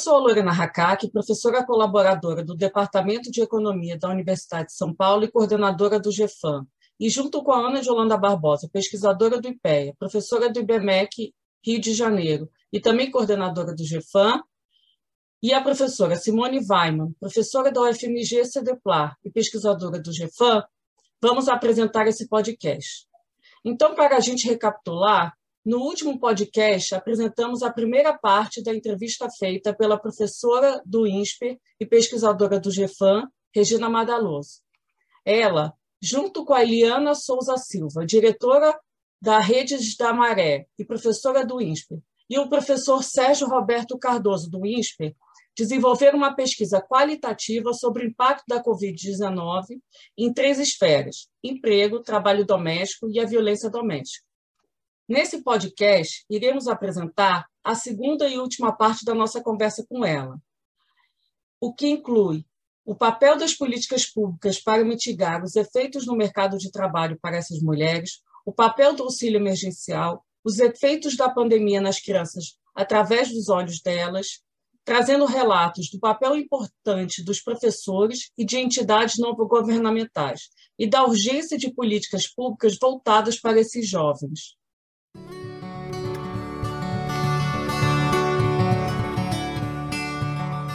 Sou a Lorena Hakak, professora colaboradora do Departamento de Economia da Universidade de São Paulo e coordenadora do GEFAM. E junto com a Ana de Holanda Barbosa, pesquisadora do IPEA, professora do IBMEC Rio de Janeiro e também coordenadora do GEFAM, e a professora Simone Weiman, professora da UFMG CEDEPLAR e pesquisadora do GEFAM, vamos apresentar esse podcast. Então, para a gente recapitular, no último podcast, apresentamos a primeira parte da entrevista feita pela professora do INSPER e pesquisadora do GEFAM, Regina Madaloso. Ela, junto com a Eliana Souza Silva, diretora da Redes da Maré e professora do INSPER, e o professor Sérgio Roberto Cardoso, do INSPER, desenvolveram uma pesquisa qualitativa sobre o impacto da Covid-19 em três esferas: emprego, trabalho doméstico e a violência doméstica. Nesse podcast, iremos apresentar a segunda e última parte da nossa conversa com ela, o que inclui o papel das políticas públicas para mitigar os efeitos no mercado de trabalho para essas mulheres, o papel do auxílio emergencial, os efeitos da pandemia nas crianças através dos olhos delas, trazendo relatos do papel importante dos professores e de entidades não governamentais e da urgência de políticas públicas voltadas para esses jovens.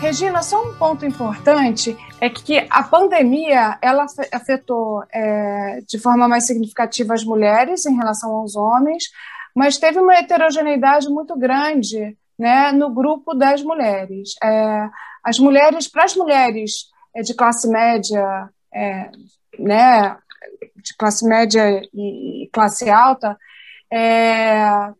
Regina, só um ponto importante é que a pandemia ela afetou é, de forma mais significativa as mulheres em relação aos homens, mas teve uma heterogeneidade muito grande né, no grupo das mulheres. É, as mulheres, para as mulheres é, de classe média, é, né, de classe média e classe alta, é,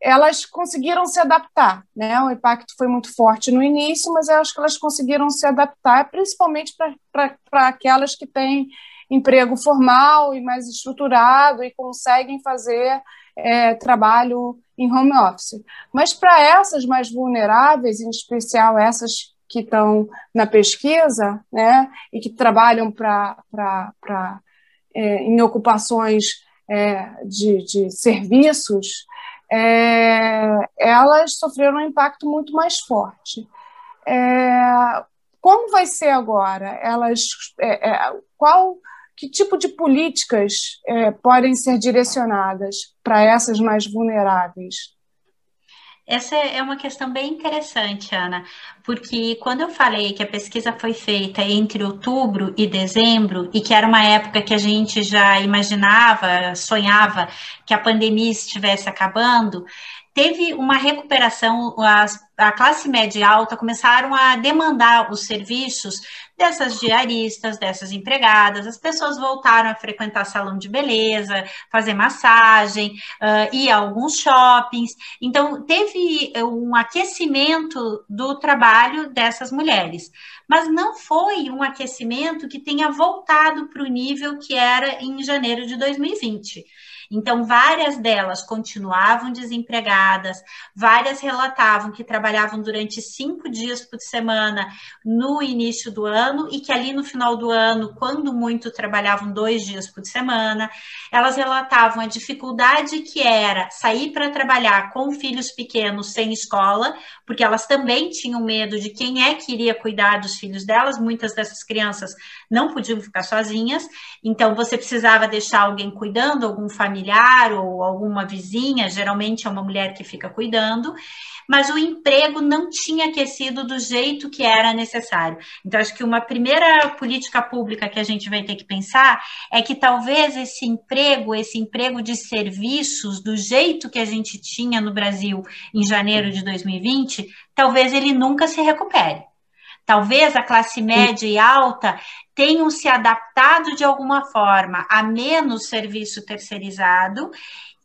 elas conseguiram se adaptar, né? O impacto foi muito forte no início, mas eu acho que elas conseguiram se adaptar, principalmente para aquelas que têm emprego formal e mais estruturado e conseguem fazer é, trabalho em home office. Mas para essas mais vulneráveis, em especial essas que estão na pesquisa, né, e que trabalham para é, em ocupações é, de, de serviços, é, elas sofreram um impacto muito mais forte. É, como vai ser agora? Elas, é, é qual, que tipo de políticas é, podem ser direcionadas para essas mais vulneráveis? Essa é uma questão bem interessante, Ana, porque quando eu falei que a pesquisa foi feita entre outubro e dezembro, e que era uma época que a gente já imaginava, sonhava que a pandemia estivesse acabando, teve uma recuperação, as, a classe média alta começaram a demandar os serviços dessas diaristas, dessas empregadas, as pessoas voltaram a frequentar salão de beleza, fazer massagem, uh, ir a alguns shoppings. Então, teve um aquecimento do trabalho dessas mulheres, mas não foi um aquecimento que tenha voltado para o nível que era em janeiro de 2020. Então, várias delas continuavam desempregadas, várias relatavam que trabalhavam durante cinco dias por semana no início do ano e que ali no final do ano, quando muito, trabalhavam dois dias por semana. Elas relatavam a dificuldade que era sair para trabalhar com filhos pequenos sem escola, porque elas também tinham medo de quem é que iria cuidar dos filhos delas. Muitas dessas crianças não podiam ficar sozinhas, então você precisava deixar alguém cuidando, algum familiar familiar ou alguma vizinha, geralmente é uma mulher que fica cuidando, mas o emprego não tinha aquecido do jeito que era necessário. Então, acho que uma primeira política pública que a gente vai ter que pensar é que talvez esse emprego, esse emprego de serviços, do jeito que a gente tinha no Brasil em janeiro de 2020, talvez ele nunca se recupere. Talvez a classe média e alta tenham se adaptado de alguma forma a menos serviço terceirizado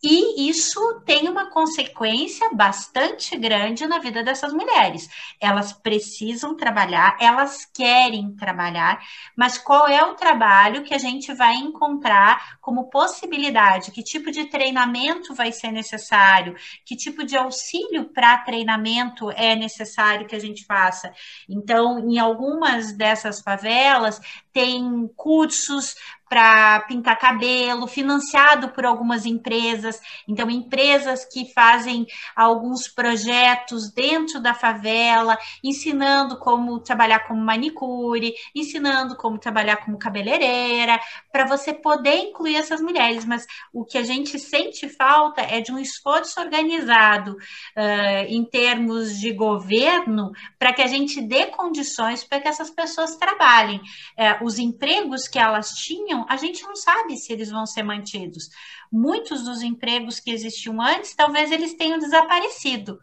e isso tem uma consequência bastante grande na vida dessas mulheres. Elas precisam trabalhar, elas querem trabalhar, mas qual é o trabalho que a gente vai encontrar como possibilidade? Que tipo de treinamento vai ser necessário? Que tipo de auxílio para treinamento é necessário que a gente faça? Então, em algumas dessas favelas, tem cursos para pintar cabelo, financiado por algumas empresas. Então, empresas que fazem alguns projetos dentro da favela, ensinando como trabalhar como manicure, ensinando como trabalhar como cabeleireira, para você poder incluir essas mulheres. Mas o que a gente sente falta é de um esforço organizado uh, em termos de governo para que a gente dê condições para que essas pessoas trabalhem. Uh, os empregos que elas tinham, a gente não sabe se eles vão ser mantidos. Muitos dos empregos que existiam antes, talvez eles tenham desaparecido.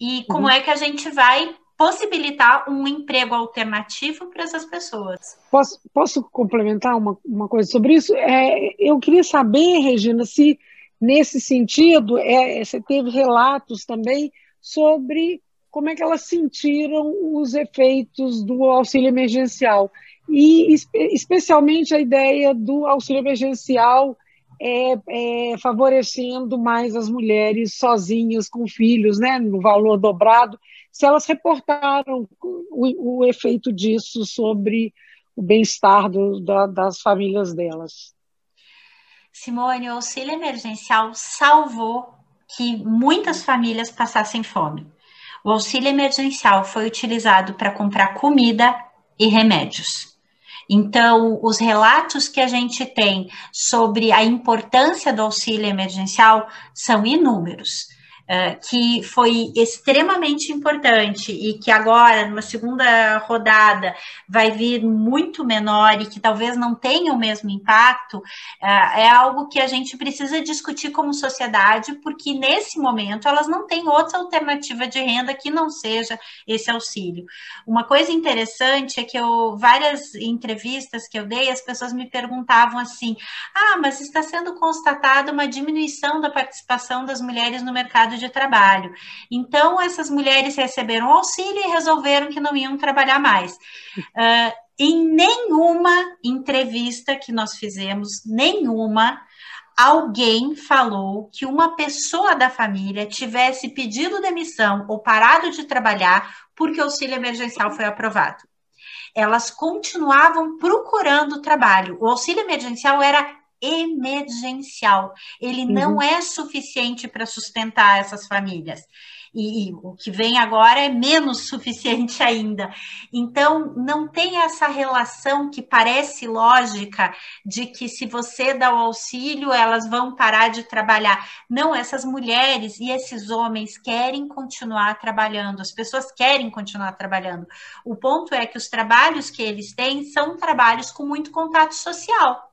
E como uhum. é que a gente vai possibilitar um emprego alternativo para essas pessoas. Posso, posso complementar uma, uma coisa sobre isso? É, eu queria saber, Regina, se nesse sentido é, você teve relatos também sobre como é que elas sentiram os efeitos do auxílio emergencial e especialmente a ideia do auxílio emergencial é, é, favorecendo mais as mulheres sozinhas com filhos, né, no valor dobrado se elas reportaram o, o efeito disso sobre o bem-estar da, das famílias delas. Simone, o auxílio emergencial salvou que muitas famílias passassem fome. O auxílio emergencial foi utilizado para comprar comida e remédios. Então, os relatos que a gente tem sobre a importância do auxílio emergencial são inúmeros. Eh, que foi extremamente importante e que agora, numa segunda rodada, vai vir muito menor e que talvez não tenha o mesmo impacto, uh, é algo que a gente precisa discutir como sociedade, porque nesse momento elas não têm outra alternativa de renda que não seja esse auxílio. Uma coisa interessante é que eu, várias entrevistas que eu dei, as pessoas me perguntavam assim: ah, mas está sendo constatada uma diminuição da participação das mulheres no mercado de trabalho. Então, essas mulheres receberam auxílio e resolveram que não iam trabalhar mais. Uh, em nenhuma entrevista que nós fizemos, nenhuma, alguém falou que uma pessoa da família tivesse pedido demissão ou parado de trabalhar porque o auxílio emergencial foi aprovado. Elas continuavam procurando trabalho. O auxílio emergencial era emergencial. Ele uhum. não é suficiente para sustentar essas famílias. E, e, o que vem agora é menos suficiente ainda. Então, não tem essa relação que parece lógica de que se você dá o auxílio, elas vão parar de trabalhar. Não, essas mulheres e esses homens querem continuar trabalhando, as pessoas querem continuar trabalhando. O ponto é que os trabalhos que eles têm são trabalhos com muito contato social.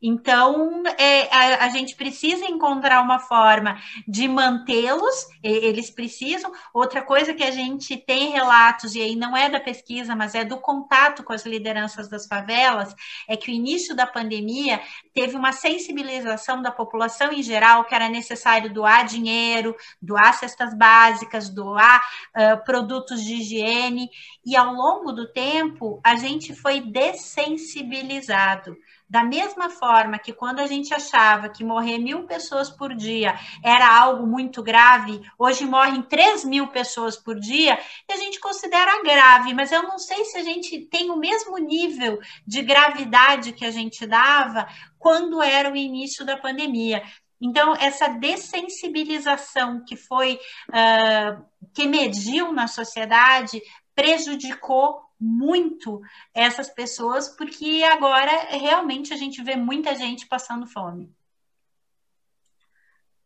Então, é, a, a, gente precisa encontrar uma forma de mantê-los, eles precisam. Outra coisa que a gente tem relatos, e aí não é da pesquisa, mas é do contato com as lideranças das favelas, é que o início da pandemia teve uma sensibilização da população em geral que era necessário doar dinheiro, doar cestas básicas, doar uh, produtos de higiene, e ao longo do tempo a gente foi dessensibilizado. Da mesma forma que quando a gente achava que morrer mil pessoas por dia era algo muito grave, hoje morrem 3 mil pessoas por dia, e a gente considera grave, mas eu não sei se a gente tem o mesmo nível de gravidade que a gente dava quando era o início da pandemia. Então, essa dessensibilização que foi, uh, que emergiu na sociedade, prejudicou muito essas pessoas, porque agora realmente a gente vê muita gente passando fome.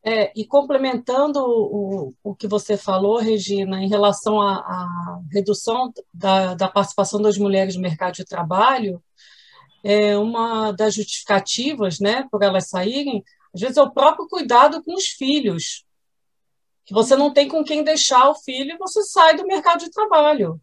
É, e complementando o, o que você falou, Regina, em relação à, à redução da, da, participação das mulheres no mercado de trabalho, é uma das justificativas né, por elas saírem, às vezes, é o próprio cuidado com os filhos. Que você não tem com quem deixar o filho e você sai do mercado de trabalho.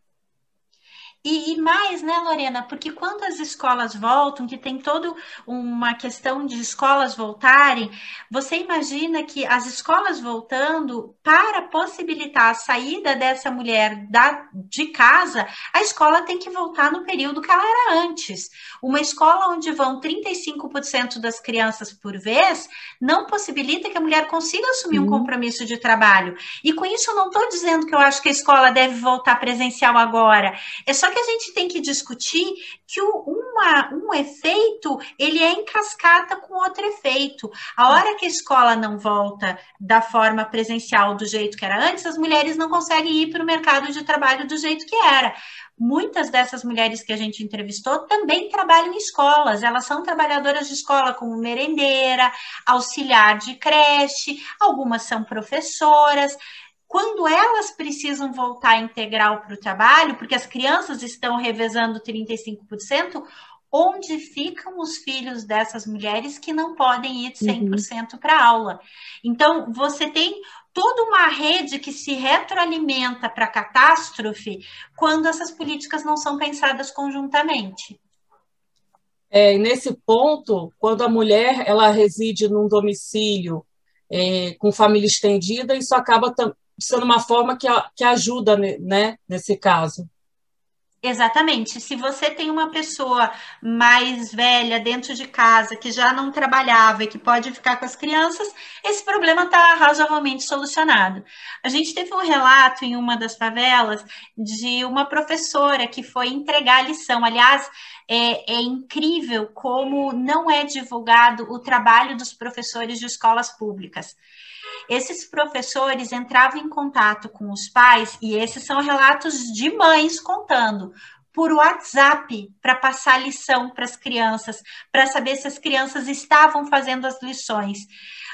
E, e, mais, né, Lorena? Porque quando as escolas voltam, que tem toda uma questão de escolas voltarem, você imagina que as escolas voltando, para possibilitar a saída dessa mulher da, de casa, a escola tem que voltar no período que ela era antes. Uma escola onde vão 35% das crianças por vez, não possibilita que a mulher consiga assumir uhum. um compromisso de trabalho. E com isso, eu não estou dizendo que eu acho que a escola deve voltar presencial agora. É só que a gente tem que discutir que o, uma, um efeito ele é em cascata com outro efeito. A hora que a escola não volta da forma presencial do jeito que era antes, as mulheres não conseguem ir para o mercado de trabalho do jeito que era. Muitas dessas mulheres que a gente entrevistou também trabalham em escolas, elas são trabalhadoras de escola, como merendeira, auxiliar de creche, algumas são professoras quando elas precisam voltar integral para o trabalho, porque as crianças estão revezando 35%, onde ficam os filhos dessas mulheres que não podem ir 100% uhum. para aula? Então, você tem toda uma rede que se retroalimenta para catástrofe quando essas políticas não são pensadas conjuntamente. É, nesse ponto, quando a mulher ela reside num domicílio é, com família estendida, isso acaba sendo uma forma que, que ajuda né, nesse caso. Exatamente. Se você tem uma pessoa mais velha dentro de casa que já não trabalhava e que pode ficar com as crianças, esse problema está razoavelmente solucionado. A gente teve um relato em uma das favelas de uma professora que foi entregar a lição. Aliás, é, é incrível como não é divulgado o trabalho dos professores de escolas públicas. Esses professores entravam em contato com os pais, e esses são relatos de mães contando por WhatsApp para passar lição para as crianças, para saber se as crianças estavam fazendo as lições.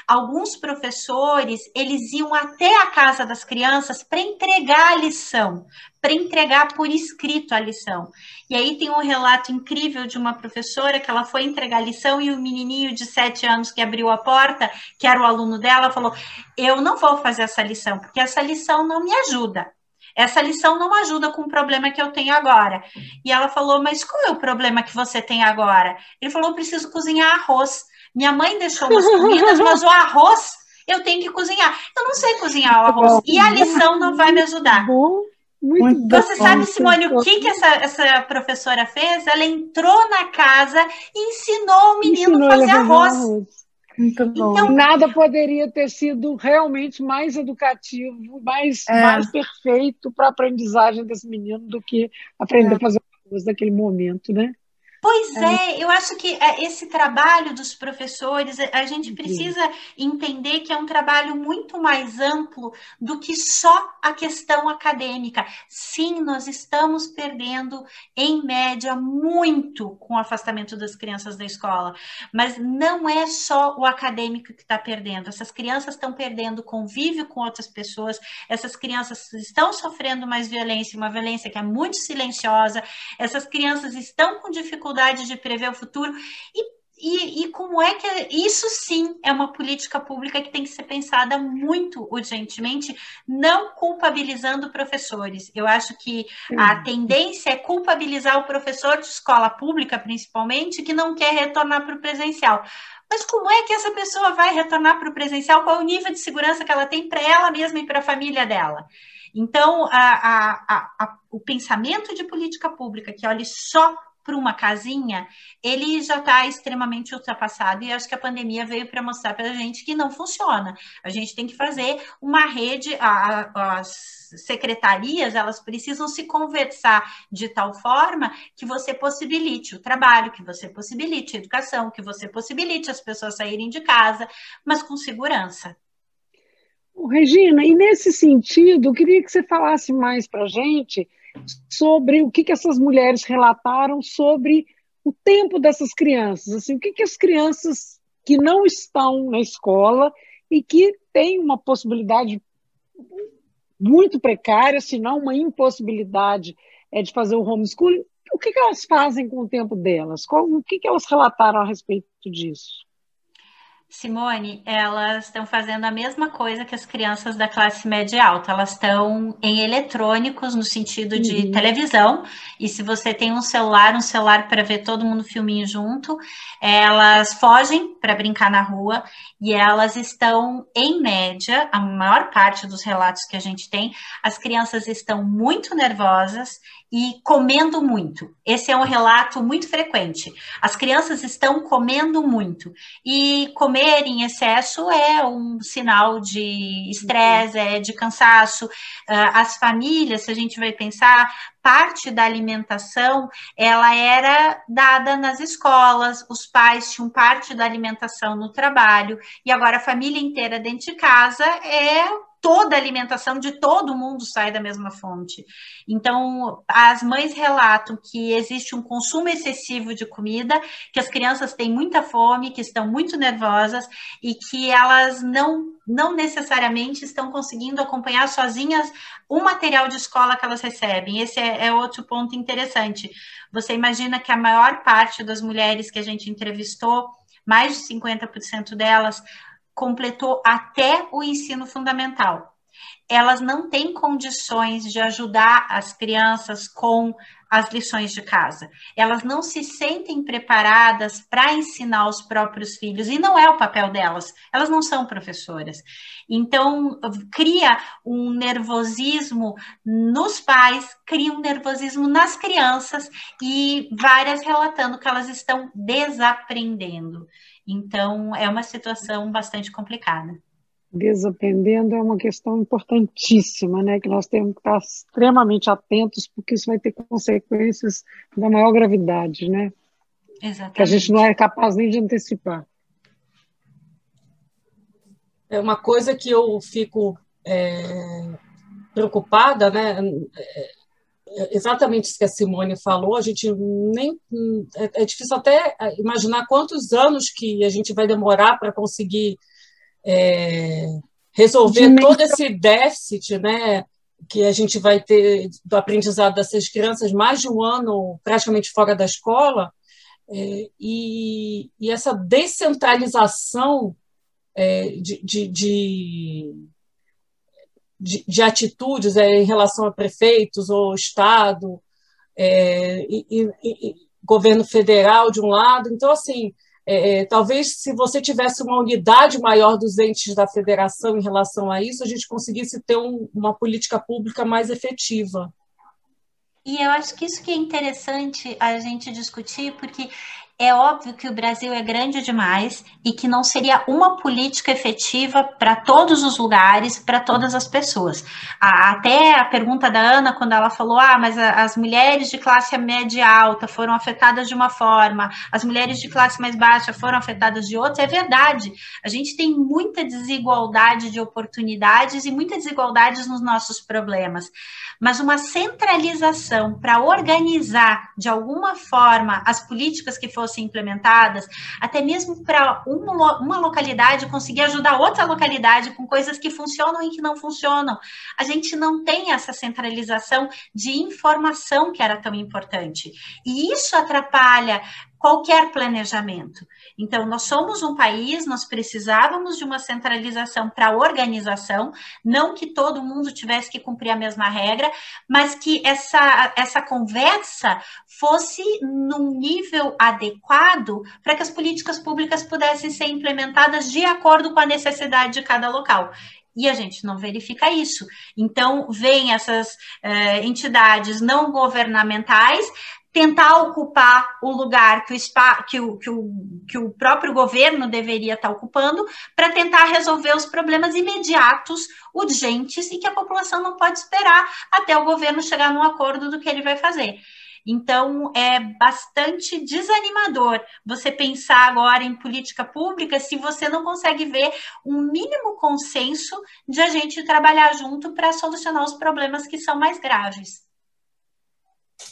Alguns professores, eles iam até a casa das crianças para entregar a lição, para entregar por escrito a lição. E aí tem um relato incrível de uma professora que ela foi entregar a lição e o menininho de sete anos que abriu a porta, que era o aluno dela, falou: Eu não vou fazer essa lição, porque essa lição não me ajuda. Essa lição não ajuda com o problema que eu tenho agora. E ela falou: Mas qual é o problema que você tem agora? Ele falou: Eu preciso cozinhar arroz. Minha mãe deixou umas comidas, mas o arroz eu tenho que cozinhar. Eu não sei cozinhar o arroz. E a lição não vai me ajudar. Muito Você bom, sabe, Simone, o que, que essa, essa professora fez? Ela entrou na casa e ensinou o menino a fazer arroz. arroz. Muito bom. Então, Nada poderia ter sido realmente mais educativo, mais, é. mais perfeito para a aprendizagem desse menino do que aprender é. a fazer arroz naquele momento, né? Pois é. é, eu acho que é, esse trabalho dos professores, a gente precisa entender que é um trabalho muito mais amplo do que só a questão acadêmica. Sim, nós estamos perdendo, em média, muito com o afastamento das crianças da escola, mas não é só o acadêmico que está perdendo. Essas crianças estão perdendo convívio com outras pessoas, essas crianças estão sofrendo mais violência, uma violência que é muito silenciosa, essas crianças estão com dificuldade dificuldade de prever o futuro. E, e, e, como é que isso sim é uma política pública que tem que ser pensada muito urgentemente, não culpabilizando professores. Eu acho que a tendência é culpabilizar o professor de escola pública, principalmente, que não quer retornar para o presencial. Mas como é que essa pessoa vai retornar para o presencial? Qual é o nível de segurança que ela tem para ela mesma e para a família dela? Então, a, a, a, o pensamento de política pública que olhe só para uma casinha, ele já está extremamente ultrapassado e acho que a pandemia veio para mostrar para a gente que não funciona. A gente tem que fazer uma rede, a, as secretarias elas precisam se conversar de tal forma que você possibilite o trabalho, que você possibilite a educação, que você possibilite as pessoas saírem de casa, mas com segurança. Regina, e nesse sentido, eu queria que você falasse mais para a gente sobre o que, que essas mulheres relataram sobre o tempo dessas crianças, assim, o que, que as crianças que não estão na escola e que têm uma possibilidade muito precária, se não uma impossibilidade é, de fazer o homeschooling, o que, que elas fazem com o tempo delas? Qual, o que, que elas relataram a respeito disso? Simone, elas estão fazendo a mesma coisa que as crianças da classe média alta. Elas estão em eletrônicos no sentido de uhum. televisão. E se você tem um celular, um celular para ver todo mundo filminho junto, elas fogem para brincar na rua e elas estão, em média, a maior parte dos relatos que a gente tem, as crianças estão muito nervosas e comendo muito. Esse é um relato muito frequente. As crianças estão comendo muito. E comer em excesso é um sinal de estresse, é de cansaço. Ah, as famílias, se a gente vai pensar, parte da alimentação ela era dada nas escolas, os pais tinham parte da alimentação no trabalho, e agora a família inteira dentro de casa é toda a alimentação de todo mundo sai da mesma fonte. Então, as mães relatam que existe um consumo excessivo de comida, que as crianças têm muita fome, que estão muito nervosas e que elas não, não necessariamente estão conseguindo acompanhar sozinhas o material de escola que elas recebem. Esse é, é outro ponto interessante. Você imagina que a maior parte das mulheres que a gente entrevistou, mais de 50% delas, completou até o ensino fundamental. Elas não têm condições de ajudar as crianças com as lições de casa. Elas não se sentem preparadas para ensinar os próprios filhos, e não é o papel delas, elas não são professoras. Então, cria um nervosismo nos pais, cria um nervosismo nas crianças, e várias relatando que elas estão desaprendendo. Então, é uma situação bastante complicada. Desaprendendo é uma questão importantíssima, né? Que nós temos que estar extremamente atentos, porque isso vai ter consequências da maior gravidade, né? Exatamente. Que a gente não é capaz nem de antecipar. É uma coisa que eu fico é, preocupada, né? É, exatamente isso que a Simone falou, a gente nem é, é, difícil até imaginar quantos anos que a gente vai demorar para conseguir é, resolver todo esse déficit, né, que a gente vai ter do aprendizado dessas crianças mais de um ano praticamente fora da escola é, e, e, essa descentralização é, de, de, de de, de atitudes é, em relação a prefeitos ou Estado, é, e, e, e, governo federal de um lado. Então, assim, é, é, talvez se você tivesse uma unidade maior dos entes da federação em relação a isso, a gente conseguisse ter um, uma política pública mais efetiva. E eu acho que isso que é interessante a gente discutir, porque é óbvio que o Brasil é grande demais e que não seria uma política efetiva para todos os lugares, para todas as pessoas. Até a pergunta da Ana, quando ela falou: ah, mas as mulheres de classe média alta foram afetadas de uma forma, as mulheres de classe mais baixa foram afetadas de outra, é verdade. A gente tem muita desigualdade de oportunidades e muita desigualdades nos nossos problemas. Mas uma centralização para organizar de alguma forma as políticas que fossem fossem implementadas, até mesmo para uma, uma localidade conseguir ajudar outra localidade com coisas que funcionam e que não funcionam. A gente não tem essa centralização de informação que era tão importante. E isso atrapalha qualquer planejamento. Então, nós somos um país, nós precisávamos de uma centralização para a organização, não que todo mundo tivesse que cumprir a mesma regra, mas que essa, essa conversa fosse num nível adequado para que as políticas públicas pudessem ser implementadas de acordo com a necessidade de cada local e a gente não verifica isso. Então, vem essas eh, entidades não governamentais tentar ocupar o lugar que o, spa, que o, que o, que o próprio governo deveria estar ocupando para tentar resolver os problemas imediatos, urgentes e que a população não pode esperar até o governo chegar num acordo do que ele vai fazer. Então, é bastante desanimador você pensar agora em política pública se você não consegue ver um mínimo consenso de a gente trabalhar junto para solucionar os problemas que são mais graves.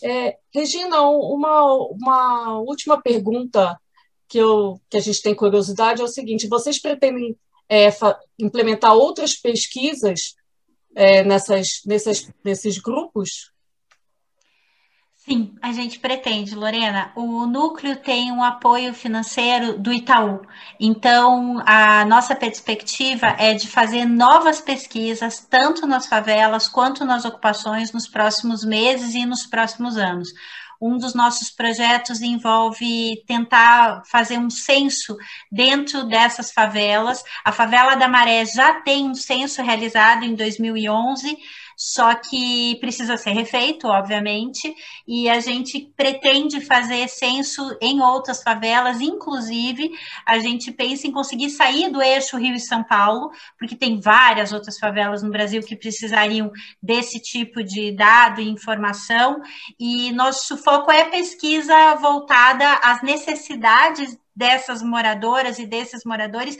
É, Regina, uma, uma última pergunta que, eu, que a gente tem curiosidade é o seguinte: vocês pretendem é, implementar outras pesquisas é, nessas, nessas, nesses grupos? Sim, a gente pretende, Lorena. O núcleo tem um apoio financeiro do Itaú. Então, a nossa perspectiva é de fazer novas pesquisas, tanto nas favelas quanto nas ocupações, nos próximos meses e nos próximos anos. Um dos nossos projetos envolve tentar fazer um censo dentro dessas favelas. A favela da Maré já tem um censo realizado em 2011 só que precisa ser refeito, obviamente, e a gente pretende fazer censo em outras favelas, inclusive a gente pensa em conseguir sair do eixo Rio e São Paulo, porque tem várias outras favelas no Brasil que precisariam desse tipo de dado e informação, e nosso foco é pesquisa voltada às necessidades dessas moradoras e desses moradores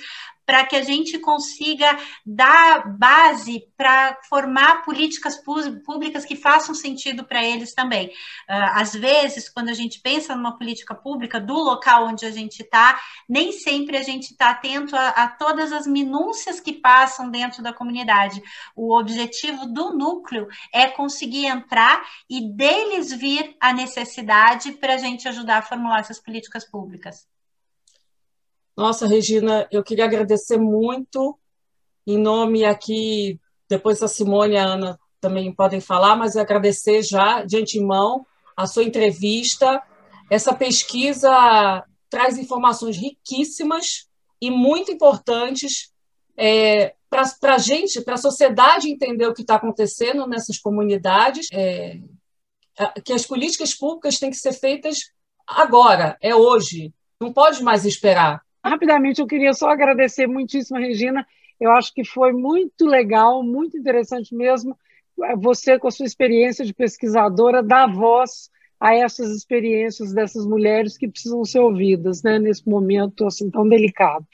para que a gente consiga dar base para formar políticas públicas que façam sentido para eles também. Ah, às vezes, quando a gente pensa numa política pública do local onde a gente está, nem sempre a gente está atento a, a todas as minúcias que passam dentro da comunidade. O objetivo do núcleo é conseguir entrar e deles vir a necessidade para a gente ajudar a formular essas políticas públicas. Nossa, Regina, eu queria agradecer muito, em nome aqui, depois a Simone e a Ana também podem falar, mas agradecer já de antemão a sua entrevista. Essa pesquisa traz informações riquíssimas e muito importantes é, para a gente, para a sociedade entender o que está acontecendo nessas comunidades, é, que as políticas públicas têm que ser feitas agora, é hoje, não pode mais esperar. Rapidamente, eu queria só agradecer muitíssimo Regina. Eu acho que foi muito legal, muito interessante mesmo, eh, você, com a sua experiência de pesquisadora, dar voz a essas experiências dessas mulheres que precisam ser ouvidas né, nesse momento assim tão delicado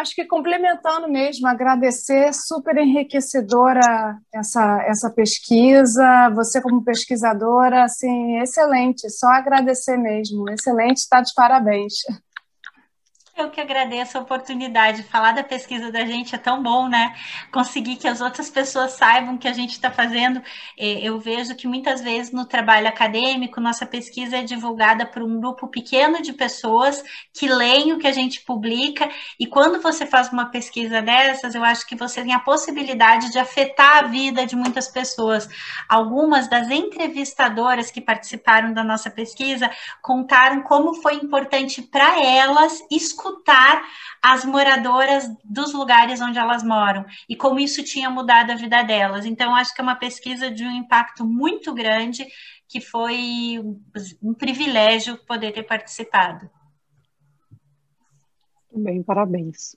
acho que complementando mesmo, agradecer, super enriquecedora essa, essa pesquisa, você como pesquisadora, assim, excelente, só agradecer mesmo, excelente, está de parabéns. Eu que agradeço a oportunidade. Falar da pesquisa da gente é tão bom, né? Conseguir que as outras pessoas saibam o que a gente está fazendo. É, eu vejo que muitas vezes no trabalho acadêmico, nossa pesquisa é divulgada por um grupo pequeno de pessoas que leem o que a gente publica. E quando você faz uma pesquisa dessas, eu acho que você tem a possibilidade de afetar a vida de muitas pessoas. Algumas das entrevistadoras que participaram da nossa pesquisa contaram como foi importante para elas escutar escutar as moradoras dos lugares onde elas moram e como isso tinha mudado a vida delas. Então, acho que é uma pesquisa de um impacto muito grande que foi um privilégio poder ter participado. Bem, parabéns.